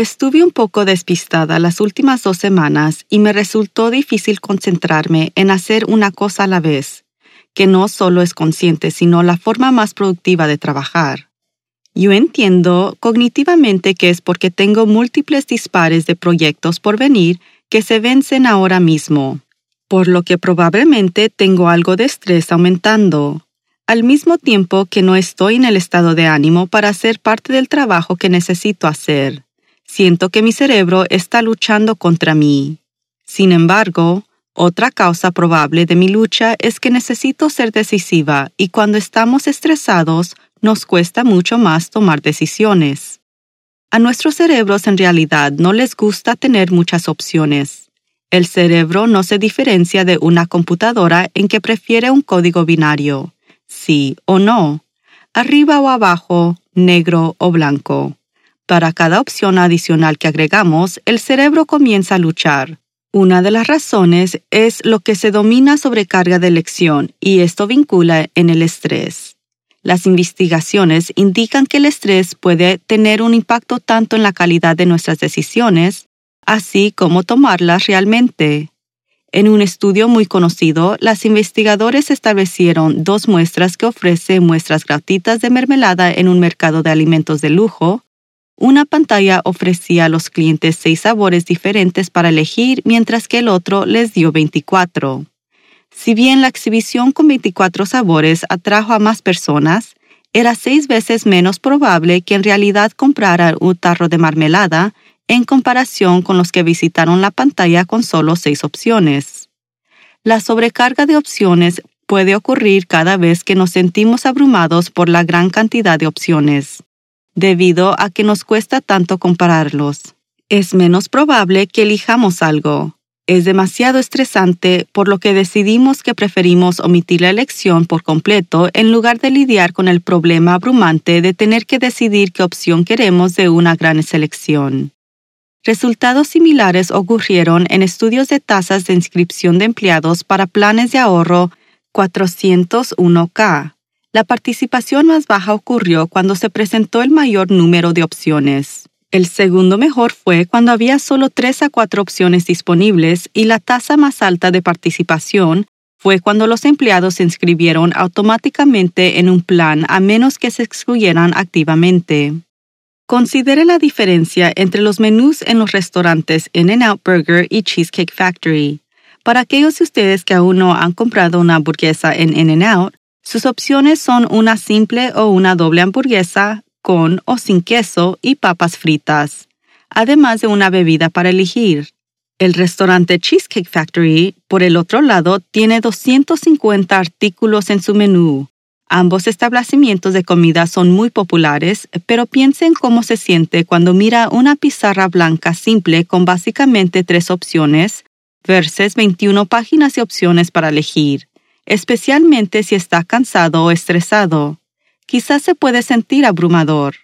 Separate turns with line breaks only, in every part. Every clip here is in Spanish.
Estuve un poco despistada las últimas dos semanas y me resultó difícil concentrarme en hacer una cosa a la vez, que no solo es consciente, sino la forma más productiva de trabajar. Yo entiendo cognitivamente que es porque tengo múltiples dispares de proyectos por venir que se vencen ahora mismo, por lo que probablemente tengo algo de estrés aumentando, al mismo tiempo que no estoy en el estado de ánimo para hacer parte del trabajo que necesito hacer. Siento que mi cerebro está luchando contra mí. Sin embargo, otra causa probable de mi lucha es que necesito ser decisiva y cuando estamos estresados nos cuesta mucho más tomar decisiones. A nuestros cerebros en realidad no les gusta tener muchas opciones. El cerebro no se diferencia de una computadora en que prefiere un código binario, sí o no, arriba o abajo, negro o blanco. Para cada opción adicional que agregamos, el cerebro comienza a luchar. Una de las razones es lo que se domina sobrecarga de elección y esto vincula en el estrés. Las investigaciones indican que el estrés puede tener un impacto tanto en la calidad de nuestras decisiones, así como tomarlas realmente. En un estudio muy conocido, las investigadores establecieron dos muestras que ofrecen muestras gratuitas de mermelada en un mercado de alimentos de lujo una pantalla ofrecía a los clientes seis sabores diferentes para elegir, mientras que el otro les dio 24. Si bien la exhibición con 24 sabores atrajo a más personas, era seis veces menos probable que en realidad compraran un tarro de marmelada en comparación con los que visitaron la pantalla con solo seis opciones. La sobrecarga de opciones puede ocurrir cada vez que nos sentimos abrumados por la gran cantidad de opciones debido a que nos cuesta tanto compararlos. Es menos probable que elijamos algo. Es demasiado estresante, por lo que decidimos que preferimos omitir la elección por completo en lugar de lidiar con el problema abrumante de tener que decidir qué opción queremos de una gran selección. Resultados similares ocurrieron en estudios de tasas de inscripción de empleados para planes de ahorro 401k, la participación más baja ocurrió cuando se presentó el mayor número de opciones. El segundo mejor fue cuando había solo tres a cuatro opciones disponibles y la tasa más alta de participación fue cuando los empleados se inscribieron automáticamente en un plan a menos que se excluyeran activamente. Considere la diferencia entre los menús en los restaurantes In-N-Out Burger y Cheesecake Factory. Para aquellos de ustedes que aún no han comprado una hamburguesa en In-N-Out, sus opciones son una simple o una doble hamburguesa con o sin queso y papas fritas, además de una bebida para elegir. El restaurante Cheesecake Factory, por el otro lado, tiene 250 artículos en su menú. Ambos establecimientos de comida son muy populares, pero piensen cómo se siente cuando mira una pizarra blanca simple con básicamente tres opciones versus 21 páginas y opciones para elegir especialmente si está cansado o estresado. Quizás se puede sentir abrumador.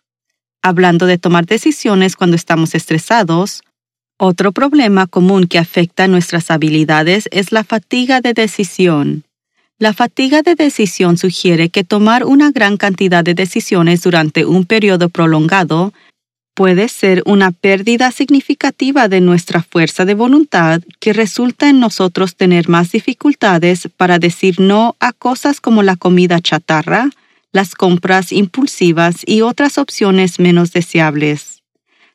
Hablando de tomar decisiones cuando estamos estresados, otro problema común que afecta nuestras habilidades es la fatiga de decisión. La fatiga de decisión sugiere que tomar una gran cantidad de decisiones durante un periodo prolongado puede ser una pérdida significativa de nuestra fuerza de voluntad que resulta en nosotros tener más dificultades para decir no a cosas como la comida chatarra, las compras impulsivas y otras opciones menos deseables.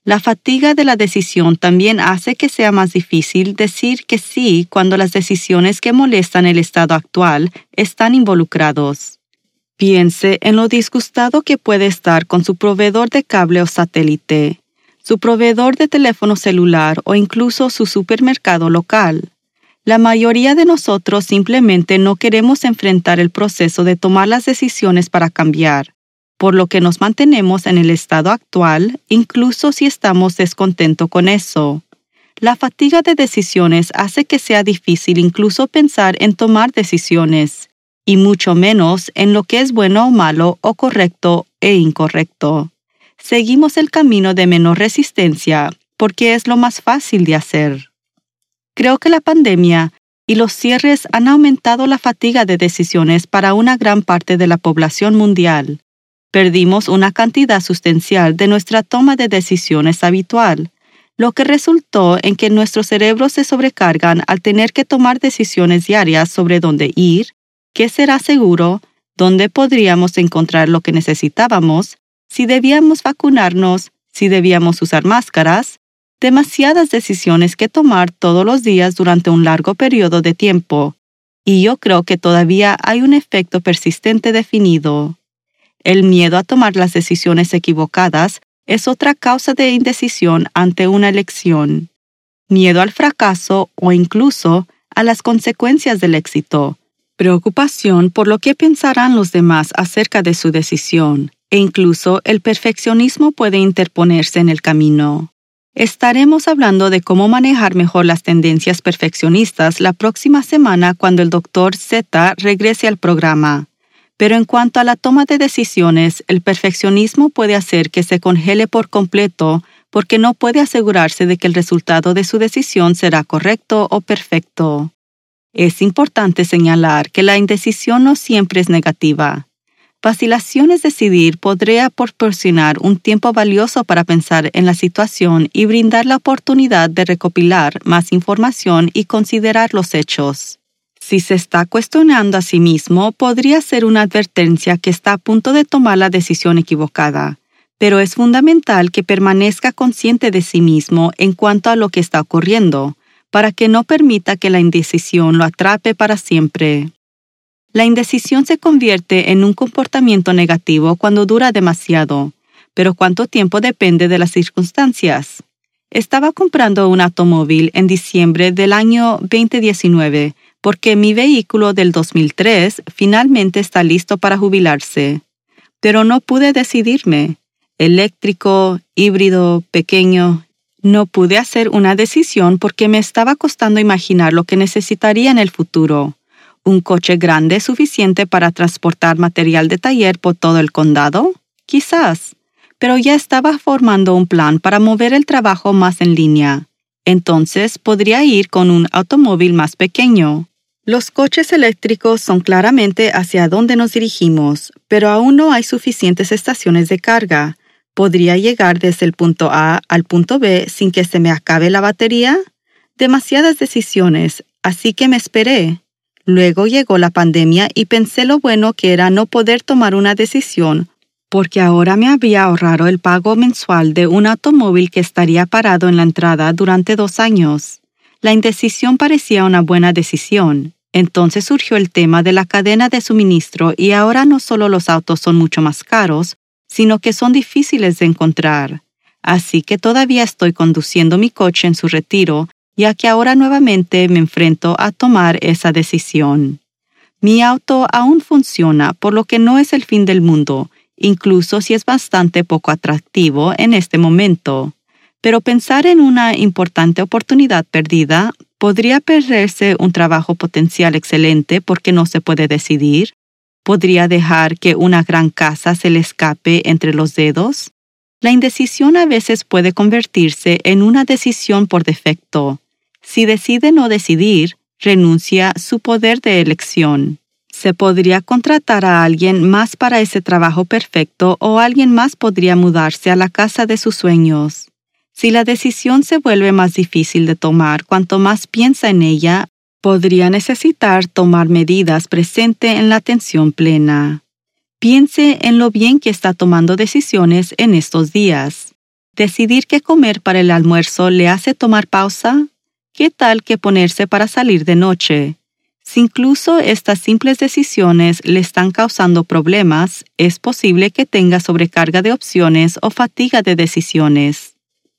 La fatiga de la decisión también hace que sea más difícil decir que sí cuando las decisiones que molestan el estado actual están involucrados. Piense en lo disgustado que puede estar con su proveedor de cable o satélite, su proveedor de teléfono celular o incluso su supermercado local. La mayoría de nosotros simplemente no queremos enfrentar el proceso de tomar las decisiones para cambiar por lo que nos mantenemos en el estado actual, incluso si estamos descontentos con eso. La fatiga de decisiones hace que sea difícil incluso pensar en tomar decisiones, y mucho menos en lo que es bueno o malo o correcto e incorrecto. Seguimos el camino de menor resistencia porque es lo más fácil de hacer. Creo que la pandemia y los cierres han aumentado la fatiga de decisiones para una gran parte de la población mundial Perdimos una cantidad sustancial de nuestra toma de decisiones habitual, lo que resultó en que nuestros cerebros se sobrecargan al tener que tomar decisiones diarias sobre dónde ir, qué será seguro, dónde podríamos encontrar lo que necesitábamos, si debíamos vacunarnos, si debíamos usar máscaras, demasiadas decisiones que tomar todos los días durante un largo periodo de tiempo. Y yo creo que todavía hay un efecto persistente definido. El miedo a tomar las decisiones equivocadas es otra causa de indecisión ante una elección. Miedo al fracaso o incluso a las consecuencias del éxito. Preocupación por lo que pensarán los demás acerca de su decisión. E incluso el perfeccionismo puede interponerse en el camino. Estaremos hablando de cómo manejar mejor las tendencias perfeccionistas la próxima semana cuando el Dr. Z regrese al programa. Pero en cuanto a la toma de decisiones, el perfeccionismo puede hacer que se congele por completo porque no puede asegurarse de que el resultado de su decisión será correcto o perfecto. Es importante señalar que la indecisión no siempre es negativa. Vacilación es decidir podría proporcionar un tiempo valioso para pensar en la situación y brindar la oportunidad de recopilar más información y considerar los hechos. Si se está cuestionando a sí mismo, podría ser una advertencia que está a punto de tomar la decisión equivocada, pero es fundamental que permanezca consciente de sí mismo en cuanto a lo que está ocurriendo, para que no permita que la indecisión lo atrape para siempre. La indecisión se convierte en un comportamiento negativo cuando dura demasiado, pero cuánto tiempo depende de las circunstancias. Estaba comprando un automóvil en diciembre del año 2019 porque mi vehículo del 2003 finalmente está listo para jubilarse. Pero no pude decidirme. Eléctrico, híbrido, pequeño. No pude hacer una decisión porque me estaba costando imaginar lo que necesitaría en el futuro. ¿Un coche grande suficiente para transportar material de taller por todo el condado? Quizás. Pero ya estaba formando un plan para mover el trabajo más en línea. Entonces podría ir con un automóvil más pequeño. Los coches eléctricos son claramente hacia donde nos dirigimos, pero aún no hay suficientes estaciones de carga. ¿Podría llegar desde el punto A al punto B sin que se me acabe la batería? Demasiadas decisiones, así que me esperé. Luego llegó la pandemia y pensé lo bueno que era no poder tomar una decisión, porque ahora me había ahorrado el pago mensual de un automóvil que estaría parado en la entrada durante dos años. La indecisión parecía una buena decisión. Entonces surgió el tema de la cadena de suministro y ahora no solo los autos son mucho más caros, sino que son difíciles de encontrar. Así que todavía estoy conduciendo mi coche en su retiro, ya que ahora nuevamente me enfrento a tomar esa decisión. Mi auto aún funciona, por lo que no es el fin del mundo, incluso si es bastante poco atractivo en este momento. Pero pensar en una importante oportunidad perdida podría perderse un trabajo potencial excelente porque no se puede decidir. ¿Podría dejar que una gran casa se le escape entre los dedos? La indecisión a veces puede convertirse en una decisión por defecto. Si decide no decidir, renuncia su poder de elección. Se podría contratar a alguien más para ese trabajo perfecto o alguien más podría mudarse a la casa de sus sueños. Si la decisión se vuelve más difícil de tomar cuanto más piensa en ella, podría necesitar tomar medidas presente en la atención plena. Piense en lo bien que está tomando decisiones en estos días. ¿Decidir qué comer para el almuerzo le hace tomar pausa? ¿Qué tal que ponerse para salir de noche? Si incluso estas simples decisiones le están causando problemas, es posible que tenga sobrecarga de opciones o fatiga de decisiones.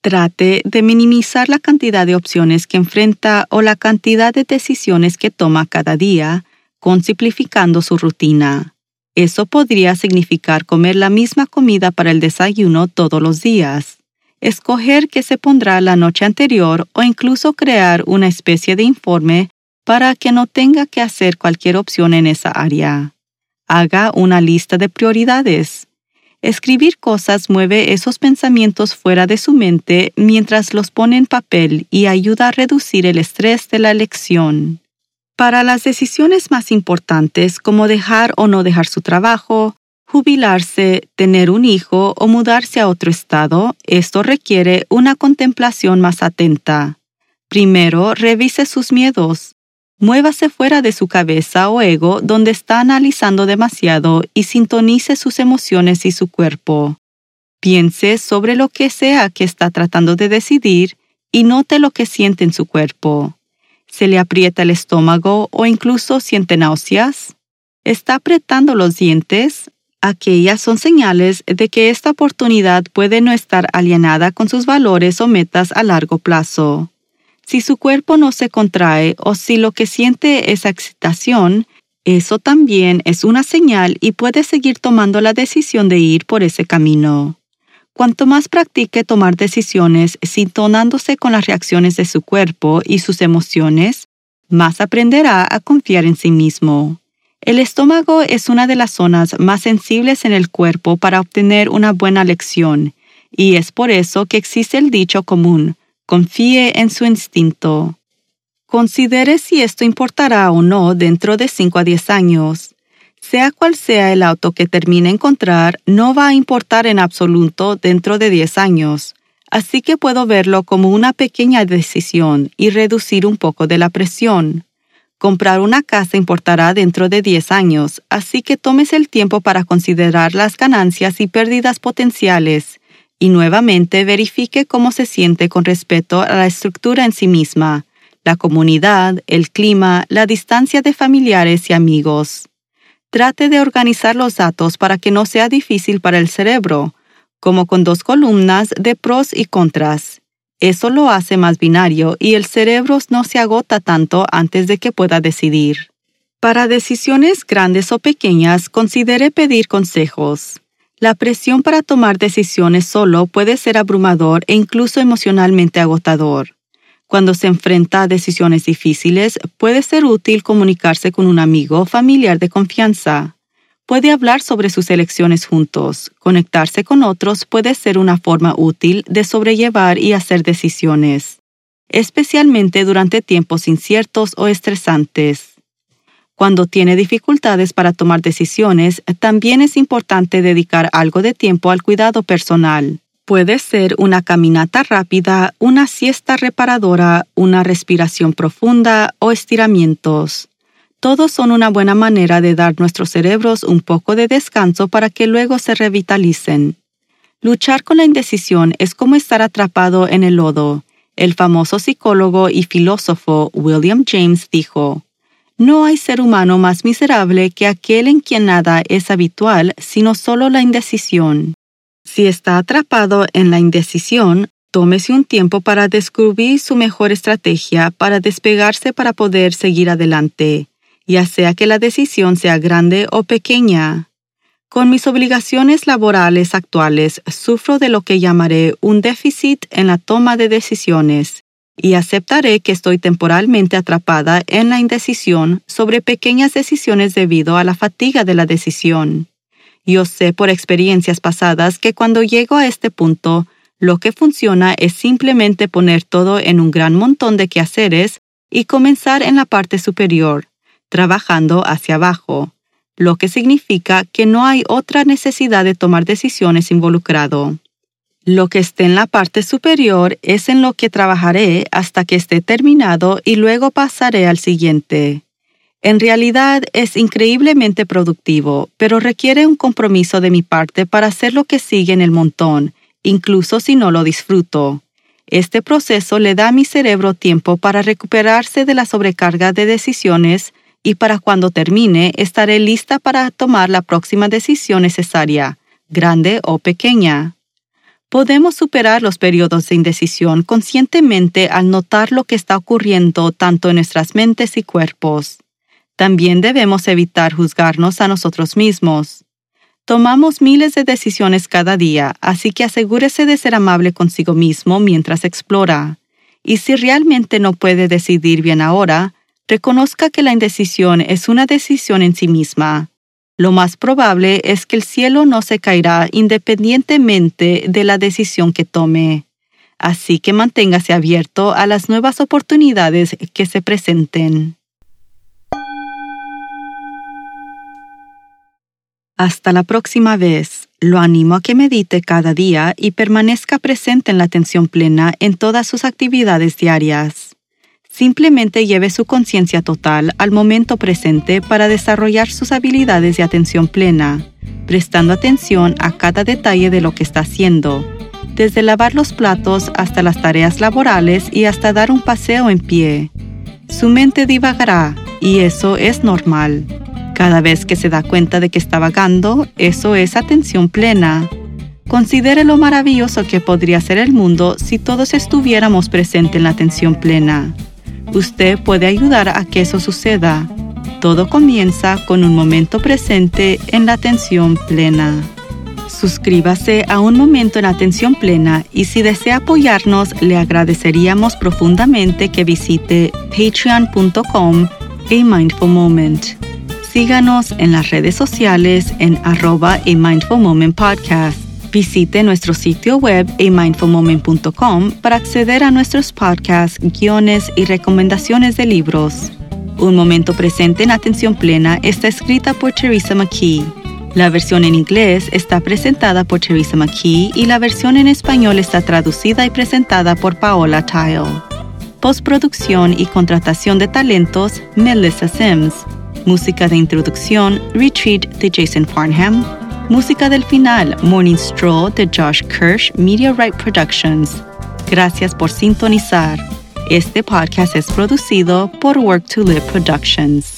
Trate de minimizar la cantidad de opciones que enfrenta o la cantidad de decisiones que toma cada día, con simplificando su rutina. Eso podría significar comer la misma comida para el desayuno todos los días escoger qué se pondrá la noche anterior o incluso crear una especie de informe para que no tenga que hacer cualquier opción en esa área. Haga una lista de prioridades. Escribir cosas mueve esos pensamientos fuera de su mente mientras los pone en papel y ayuda a reducir el estrés de la elección. Para las decisiones más importantes como dejar o no dejar su trabajo, jubilarse, tener un hijo o mudarse a otro estado, esto requiere una contemplación más atenta. Primero, revise sus miedos. Muévase fuera de su cabeza o ego donde está analizando demasiado y sintonice sus emociones y su cuerpo. Piense sobre lo que sea que está tratando de decidir y note lo que siente en su cuerpo. ¿Se le aprieta el estómago o incluso siente náuseas? ¿Está apretando los dientes? Aquellas son señales de que esta oportunidad puede no estar alienada con sus valores o metas a largo plazo. Si su cuerpo no se contrae o si lo que siente es excitación, eso también es una señal y puede seguir tomando la decisión de ir por ese camino. Cuanto más practique tomar decisiones sintonándose con las reacciones de su cuerpo y sus emociones, más aprenderá a confiar en sí mismo. El estómago es una de las zonas más sensibles en el cuerpo para obtener una buena lección, y es por eso que existe el dicho común, confíe en su instinto. Considere si esto importará o no dentro de 5 a 10 años. Sea cual sea el auto que termine encontrar, no va a importar en absoluto dentro de 10 años, así que puedo verlo como una pequeña decisión y reducir un poco de la presión. Comprar una casa importará dentro de 10 años, así que tómese el tiempo para considerar las ganancias y pérdidas potenciales y nuevamente verifique cómo se siente con respecto a la estructura en sí misma, la comunidad, el clima, la distancia de familiares y amigos. Trate de organizar los datos para que no sea difícil para el cerebro, como con dos columnas de pros y contras, eso lo hace más binario y el cerebro no se agota tanto antes de que pueda decidir. Para decisiones grandes o pequeñas, considere pedir consejos. La presión para tomar decisiones solo puede ser abrumador e incluso emocionalmente agotador. Cuando se enfrenta a decisiones difíciles, puede ser útil comunicarse con un amigo o familiar de confianza. Puede hablar sobre sus elecciones juntos. Conectarse con otros puede ser una forma útil de sobrellevar y hacer decisiones, especialmente durante tiempos inciertos o estresantes. Cuando tiene dificultades para tomar decisiones, también es importante dedicar algo de tiempo al cuidado personal. Puede ser una caminata rápida, una siesta reparadora, una respiración profunda o estiramientos. Todos son una buena manera de dar nuestros cerebros un poco de descanso para que luego se revitalicen. Luchar con la indecisión es como estar atrapado en el lodo. El famoso psicólogo y filósofo William James dijo, No hay ser humano más miserable que aquel en quien nada es habitual, sino solo la indecisión. Si está atrapado en la indecisión, tómese un tiempo para descubrir su mejor estrategia para despegarse para poder seguir adelante ya sea que la decisión sea grande o pequeña. Con mis obligaciones laborales actuales sufro de lo que llamaré un déficit en la toma de decisiones y aceptaré que estoy temporalmente atrapada en la indecisión sobre pequeñas decisiones debido a la fatiga de la decisión. Yo sé por experiencias pasadas que cuando llego a este punto, lo que funciona es simplemente poner todo en un gran montón de quehaceres y comenzar en la parte superior, trabajando hacia abajo, lo que significa que no hay otra necesidad de tomar decisiones involucrado. Lo que esté en la parte superior es en lo que trabajaré hasta que esté terminado y luego pasaré al siguiente. En realidad es increíblemente productivo, pero requiere un compromiso de mi parte para hacer lo que sigue en el montón, incluso si no lo disfruto. Este proceso le da a mi cerebro tiempo para recuperarse de la sobrecarga de decisiones y para cuando termine estaré lista para tomar la próxima decisión necesaria, grande o pequeña. Podemos superar los periodos de indecisión conscientemente al notar lo que está ocurriendo tanto en nuestras mentes y cuerpos. También debemos evitar juzgarnos a nosotros mismos. Tomamos miles de decisiones cada día, así que asegúrese de ser amable consigo mismo mientras explora. Y si realmente no puede decidir bien ahora, reconozca que la indecisión es una decisión en sí misma lo más probable es que el cielo no se caerá independientemente de la decisión que tome. Así que manténgase abierto a las nuevas oportunidades que se presenten. Hasta la próxima vez. Lo animo a que medite cada día y permanezca presente en la atención plena en todas sus actividades diarias. Simplemente lleve su conciencia total al momento presente para desarrollar sus habilidades de atención plena, prestando atención a cada detalle de lo que está haciendo, desde lavar los platos hasta las tareas laborales y hasta dar un paseo en pie. Su mente divagará y eso es normal. Cada vez que se da cuenta de que está vagando, eso es atención plena. Considere lo maravilloso que podría ser el mundo si todos estuviéramos presentes en la atención plena. Usted puede ayudar a que eso suceda. Todo comienza con un momento presente en la atención plena. Suscríbase a Un Momento en Atención Plena y si desea apoyarnos, le agradeceríamos profundamente que visite patreon.com a mindful. Síganos en las redes sociales en arroba a mindful moment podcast. Visite nuestro sitio web amindfulmoment.com para acceder a nuestros podcasts, guiones y recomendaciones de libros. Un momento presente en atención plena está escrita por Teresa McKee. La versión en inglés está presentada por Teresa McKee y la versión en español está traducida y presentada por Paola Tile. Postproducción y contratación de talentos, Melissa Sims. Música de introducción, Retreat de Jason Farnham. Música del final, Morning Stroll de Josh Kirsch, Media Right Productions. Gracias por sintonizar. Este podcast es producido por Work to Live Productions.